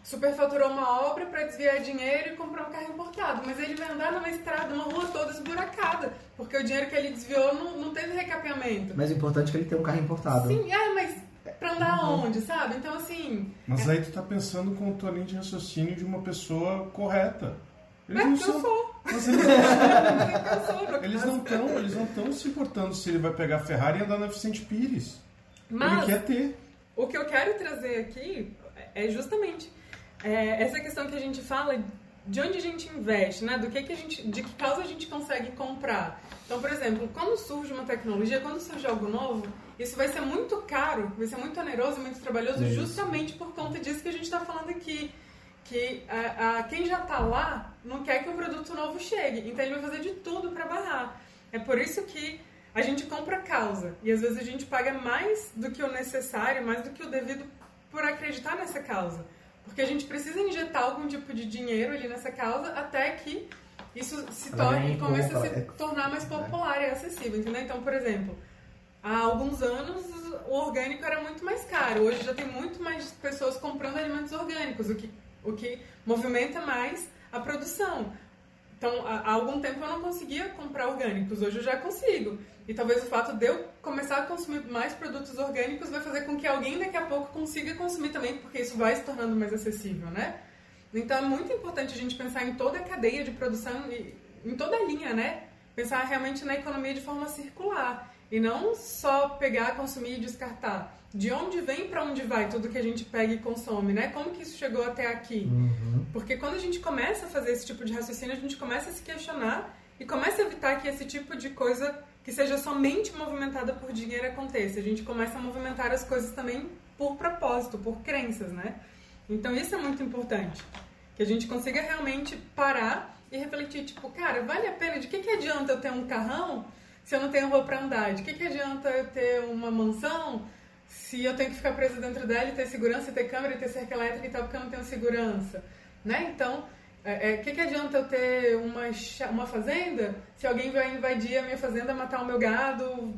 superfaturou uma obra para desviar dinheiro e comprar um carro importado, mas ele vai andar numa estrada, numa rua toda esburacada, porque o dinheiro que ele desviou não, não teve recapeamento. Mas o importante é que ele tenha um carro importado. Sim, é, mas pra andar onde, sabe? Então, assim, Mas aí tu tá pensando com tua linha de raciocínio de uma pessoa correta. Eles é não que eu sou. Mas eles, não estão, eles não estão se importando se ele vai pegar a Ferrari e andar na Vicente Pires. Mas, Ele quer ter. O que eu quero trazer aqui é justamente é, essa questão que a gente fala de onde a gente investe, né? Do que, que a gente, de que causa a gente consegue comprar. Então, por exemplo, quando surge uma tecnologia, quando surge algo novo, isso vai ser muito caro, vai ser muito oneroso, muito trabalhoso, Isso. justamente por conta disso que a gente está falando aqui. Que a, a- quem já está lá não quer que o produto novo chegue, então ele vai fazer de tudo para barrar. É por isso que a gente compra causa e às vezes a gente paga mais do que o necessário, mais do que o devido por acreditar nessa causa. Porque a gente precisa injetar algum tipo de dinheiro ali nessa causa até que isso se torne e comece a se é- tornar mais popular e acessível, entendeu? Então, por exemplo, há alguns anos o orgânico era muito mais caro. Hoje já tem muito mais pessoas comprando alimentos orgânicos, o que, o que movimenta mais a produção. Então, há algum tempo eu não conseguia comprar orgânicos, hoje eu já consigo. E talvez o fato de eu começar a consumir mais produtos orgânicos vai fazer com que alguém daqui a pouco consiga consumir também, porque isso vai se tornando mais acessível, né? Então é muito importante a gente pensar em toda a cadeia de produção, e em toda a linha, né? Pensar realmente na economia de forma circular. E não só pegar, consumir e descartar. De onde vem para onde vai tudo que a gente pega e consome, né? Como que isso chegou até aqui? Porque quando a gente começa a fazer esse tipo de raciocínio, a gente começa a se questionar e começa a evitar que esse tipo de coisa que seja somente movimentada por dinheiro aconteça. A gente começa a movimentar as coisas também por propósito, por crenças, né? Então isso é muito importante. Que a gente consiga realmente parar e refletir, tipo, cara, vale a pena? De que, que adianta eu ter um carrão se eu não tenho rua pra andar? De que, que adianta eu ter uma mansão se eu tenho que ficar preso dentro dela e ter segurança, e ter câmera, e ter cerca elétrica e tal, porque eu não tenho segurança? Né? Então, o é, que, que adianta eu ter uma, uma fazenda se alguém vai invadir a minha fazenda, matar o meu gado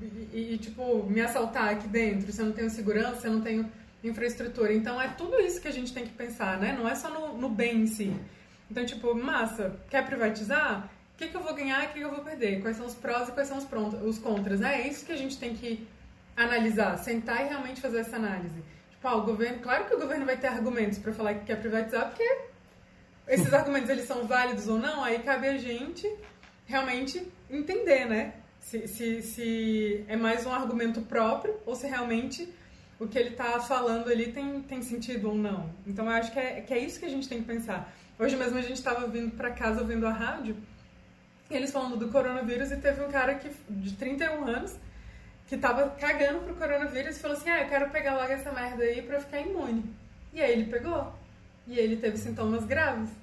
e, e, tipo, me assaltar aqui dentro? Se eu não tenho segurança, se eu não tenho infraestrutura. Então, é tudo isso que a gente tem que pensar, né? Não é só no, no bem em si. Então, tipo, massa, quer privatizar? O que, que eu vou ganhar e o que, que eu vou perder? Quais são os prós e quais são os, pronto, os contras? né? É isso que a gente tem que analisar, sentar e realmente fazer essa análise. Tipo, ah, o governo, claro que o governo vai ter argumentos para falar que quer privatizar, porque esses argumentos eles são válidos ou não, aí cabe a gente realmente entender, né? Se, se, se é mais um argumento próprio ou se realmente o que ele está falando ali tem, tem sentido ou não. Então eu acho que é, que é isso que a gente tem que pensar. Hoje mesmo a gente estava vindo para casa ouvindo a rádio, e eles falando do coronavírus e teve um cara que, de 31 anos que tava cagando pro coronavírus e falou assim: Ah, eu quero pegar logo essa merda aí eu ficar imune. E aí ele pegou. E ele teve sintomas graves.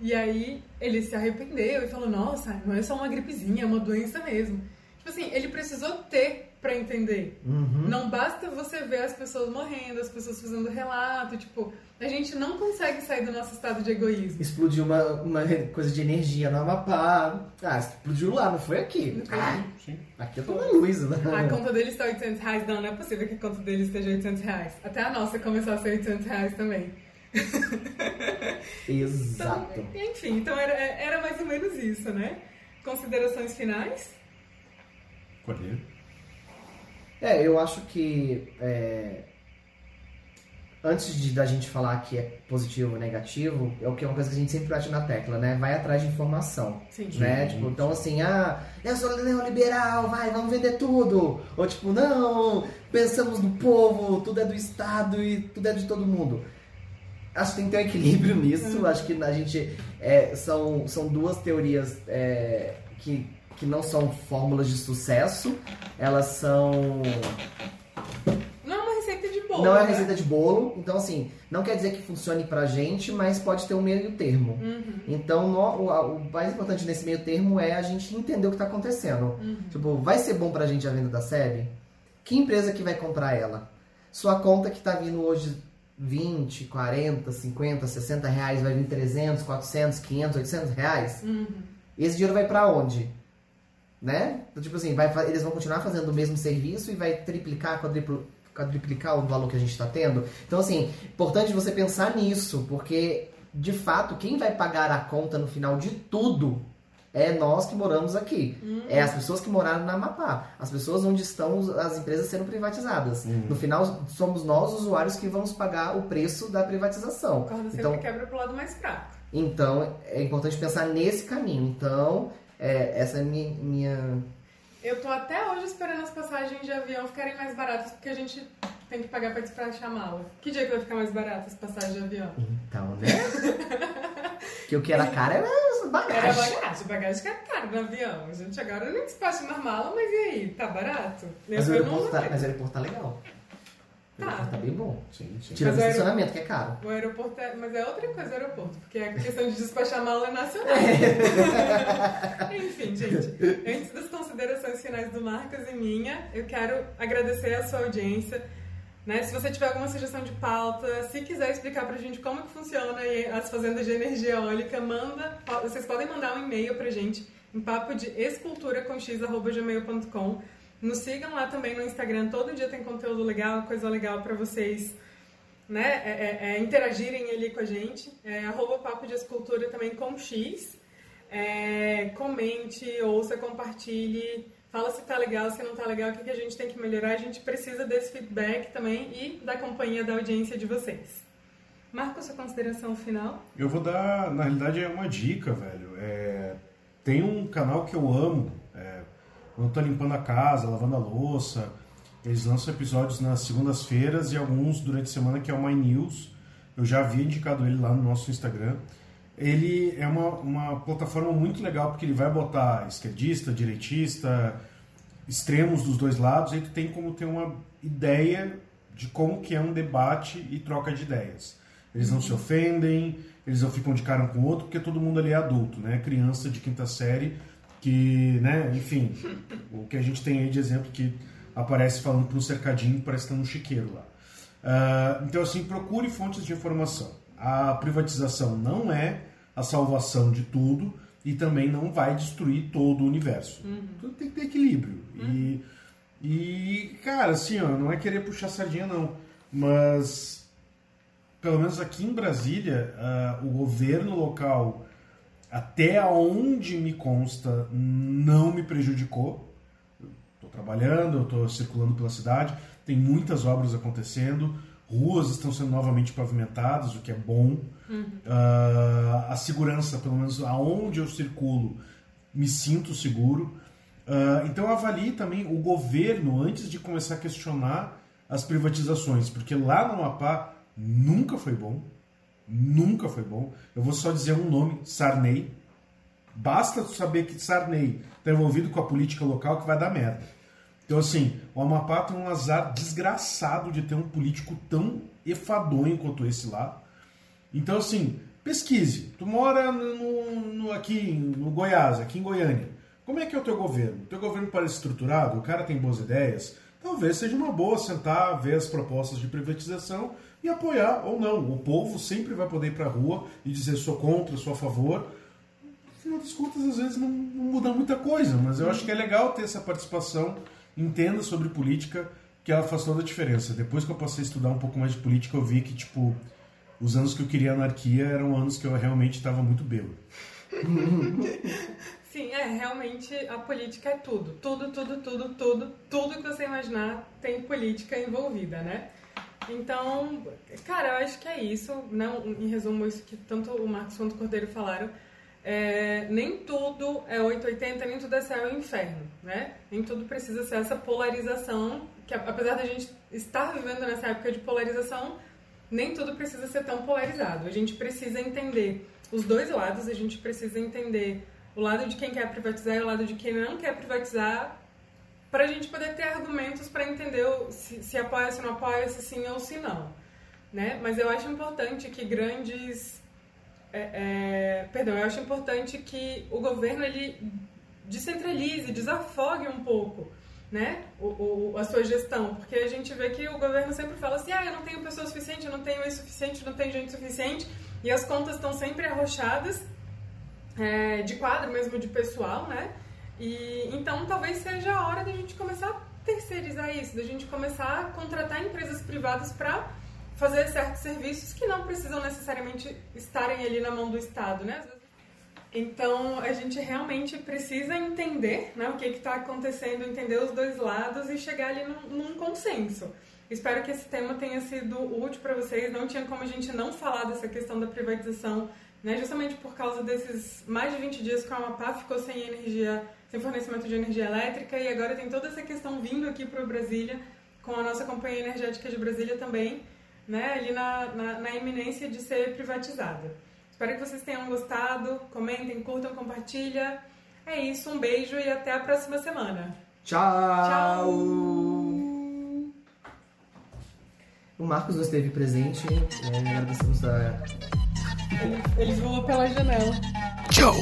E aí ele se arrependeu e falou: Nossa, não é só uma gripezinha, é uma doença mesmo. Tipo assim, ele precisou ter pra entender. Uhum. Não basta você ver as pessoas morrendo, as pessoas fazendo relato, tipo, a gente não consegue sair do nosso estado de egoísmo. Explodiu uma, uma coisa de energia no Amapá. Ah, explodiu lá, não foi aqui. Ah, Sim. aqui eu tô na luz, né? A conta deles está 800 reais. Não, não é possível que a conta deles esteja 800 reais. Até a nossa começou a ser 800 reais também. Então, Exato. enfim, então era, era mais ou menos isso, né? Considerações finais? Cordeiro. É, eu acho que é, antes de da gente falar que é positivo ou negativo, é o que é uma coisa que a gente sempre bate na tecla, né? Vai atrás de informação. Sim. Né? Sim. Tipo, então assim, ah, eu sou neoliberal, vai, vamos vender tudo. Ou tipo, não, pensamos no povo, tudo é do Estado e tudo é de todo mundo. Acho que tem que ter um equilíbrio nisso. Acho que a gente. é, são, são duas teorias é, que, que não são fórmulas de sucesso. Elas são. Não é uma receita de bolo. Não é né? receita de bolo, então assim, não quer dizer que funcione pra gente, mas pode ter um meio termo. Uhum. Então, no- o, o mais importante nesse meio termo é a gente entender o que tá acontecendo. Uhum. Tipo, vai ser bom pra gente a venda da série? Que empresa que vai comprar ela? Sua conta que tá vindo hoje 20, 40, 50, 60 reais, vai vir 300, 400, 500, 800 reais? Uhum. Esse dinheiro vai pra onde? Né? Então, tipo assim, vai, eles vão continuar fazendo o mesmo serviço e vai triplicar, quadriplo- quadruplicar o valor que a gente está tendo. Então, assim, importante você pensar nisso, porque de fato, quem vai pagar a conta no final de tudo é nós que moramos aqui. É as pessoas que moraram na Amapá. As pessoas onde estão as empresas sendo privatizadas. No final, somos nós, usuários, que vamos pagar o preço da privatização. Corda sempre Então, quebra pro lado mais fraco. então, é importante pensar nesse caminho. Então, é, essa é a minha, minha- Eu tô até hoje esperando as passagens de avião ficarem mais baratas, porque a gente tem que pagar pra despachar a mala. Que dia que vai ficar mais barato as passagens de avião? Então, né? que o que era caro era Era bagagem. bagagem, bagagem que é caro no avião. A gente agora não despacha mais mala, mas e aí? Tá barato? Mas o aeroporto tá, mas o aeroporto tá legal. O Tá. aeroporto tá bem bom. Sim, sim. Tira Mas o estacionamento, que é caro. O aeroporto é. Mas é outra coisa o aeroporto, porque a questão de despachar mala é nacional. Enfim, gente. Antes das considerações finais do Marcos e minha, eu quero agradecer a sua audiência. Né? Se você tiver alguma sugestão de pauta, se quiser explicar pra gente como que funciona as fazendas de energia eólica, manda. Vocês podem mandar um e-mail pra gente em papo de escultura com x@gmail.com. Nos sigam lá também no Instagram, todo dia tem conteúdo legal, coisa legal pra vocês né, é- é- é interagirem ali com a gente. É, arroba Papo de Escultura também com X. É, comente, ouça, compartilhe. Fala se tá legal, se não tá legal, o que, que a gente tem que melhorar. A gente precisa desse feedback também e da companhia da audiência de vocês. Marco, sua consideração final? Eu vou dar, na realidade, é uma dica, velho. É, tem um canal que eu amo. É, quando eu tô limpando a casa, lavando a louça, eles lançam episódios nas segundas-feiras e alguns durante a semana, que é o My News. Eu já havia indicado ele lá no nosso Instagram. Ele é uma, uma plataforma muito legal porque ele vai botar esquerdista, direitista, extremos dos dois lados, e tu tem como ter uma ideia de como que é um debate e troca de ideias. Eles não se ofendem, eles não ficam de cara um com o outro, porque todo mundo ali é adulto, né? Criança de quinta série, que, né, enfim, o que a gente tem aí de exemplo que aparece falando para um cercadinho, parece que tá chiqueiro lá. Ah, então, assim, procure fontes de informação. A privatização não é a salvação de tudo e também não vai destruir todo o universo. Tudo tem que ter equilíbrio. E, e, cara, assim, ó, não é querer puxar sardinha, não. Mas, pelo menos aqui em Brasília, ah, o governo local, até onde me consta, não me prejudicou. Estou trabalhando, estou circulando pela cidade, tem muitas obras acontecendo, ruas estão sendo novamente pavimentadas, o que é bom. Ah, a segurança, pelo menos aonde eu circulo, me sinto seguro. Ah, então avalie também o governo antes de começar a questionar as privatizações, porque lá no Amapá nunca foi bom, nunca foi bom. Eu vou só dizer um nome, Sarney. Basta saber que Sarney está envolvido com a política local que vai dar merda. Então, assim, o Amapá tem um azar desgraçado de ter um político tão efadonho quanto esse lá. Então, assim, pesquise. Tu mora no, no- aqui no Goiás, aqui em Goiânia. Como é que é o teu governo? O teu governo parece estruturado? O cara tem boas ideias? Talvez seja uma boa sentar, ver as propostas de privatização e apoiar ou não. O povo sempre vai poder ir para a rua e dizer sou contra, sou a favor. No final das contas, às vezes não, não muda muita coisa, mas eu acho que é legal ter essa participação, entenda sobre política, que ela faz toda a diferença. Depois que eu passei a estudar um pouco mais de política, eu vi que, tipo, os anos que eu queria anarquia eram anos que eu realmente estava muito bêbado. Sim, é, realmente a política é tudo. Tudo, tudo, tudo, tudo, tudo que você imaginar tem política envolvida, né? Então, cara, eu acho que é isso. Não, em resumo, isso que tanto o Marcos quanto o Cordeiro falaram. É, nem tudo é 880, nem tudo é céu e inferno, né? Nem tudo precisa ser essa polarização, que apesar da gente estar vivendo nessa época de polarização, nem tudo precisa ser tão polarizado. A gente precisa entender os dois lados, a gente precisa entender o lado de quem quer privatizar e o lado de quem não quer privatizar, para a gente poder ter argumentos para entender se, se apoia, se não apoia, se sim ou se não. Né? Mas eu acho importante que grandes. É, é, perdão, eu acho importante que o governo ele descentralize, desafogue um pouco né, o, o, a sua gestão, porque a gente vê que o governo sempre fala assim, ah, eu não tenho pessoa suficiente, eu não tenho isso suficiente, não tenho gente suficiente, e as contas estão sempre arrochadas é, de quadro mesmo de pessoal, né? E então talvez seja a hora da gente começar a terceirizar isso, da gente começar a contratar empresas privadas para fazer certos serviços que não precisam necessariamente estarem ali na mão do Estado, né? Então a gente realmente precisa entender né, o que está acontecendo, entender os dois lados e chegar ali num, num consenso. Espero que esse tema tenha sido útil para vocês. Não tinha como a gente não falar dessa questão da privatização né? Justamente por causa desses mais de 20 dias que a Amapá ficou sem energia, sem fornecimento de energia elétrica e agora tem toda essa questão vindo aqui para Brasília, com a nossa companhia energética de Brasília também, né? ali na, na, na iminência de ser privatizada. Espero que vocês tenham gostado, comentem, curtam, compartilhem. É isso, um beijo e até a próxima semana. Tchau! Tchau! O Marcos não esteve presente, né? agradecemos a ele, ele voou pela janela. Tchau!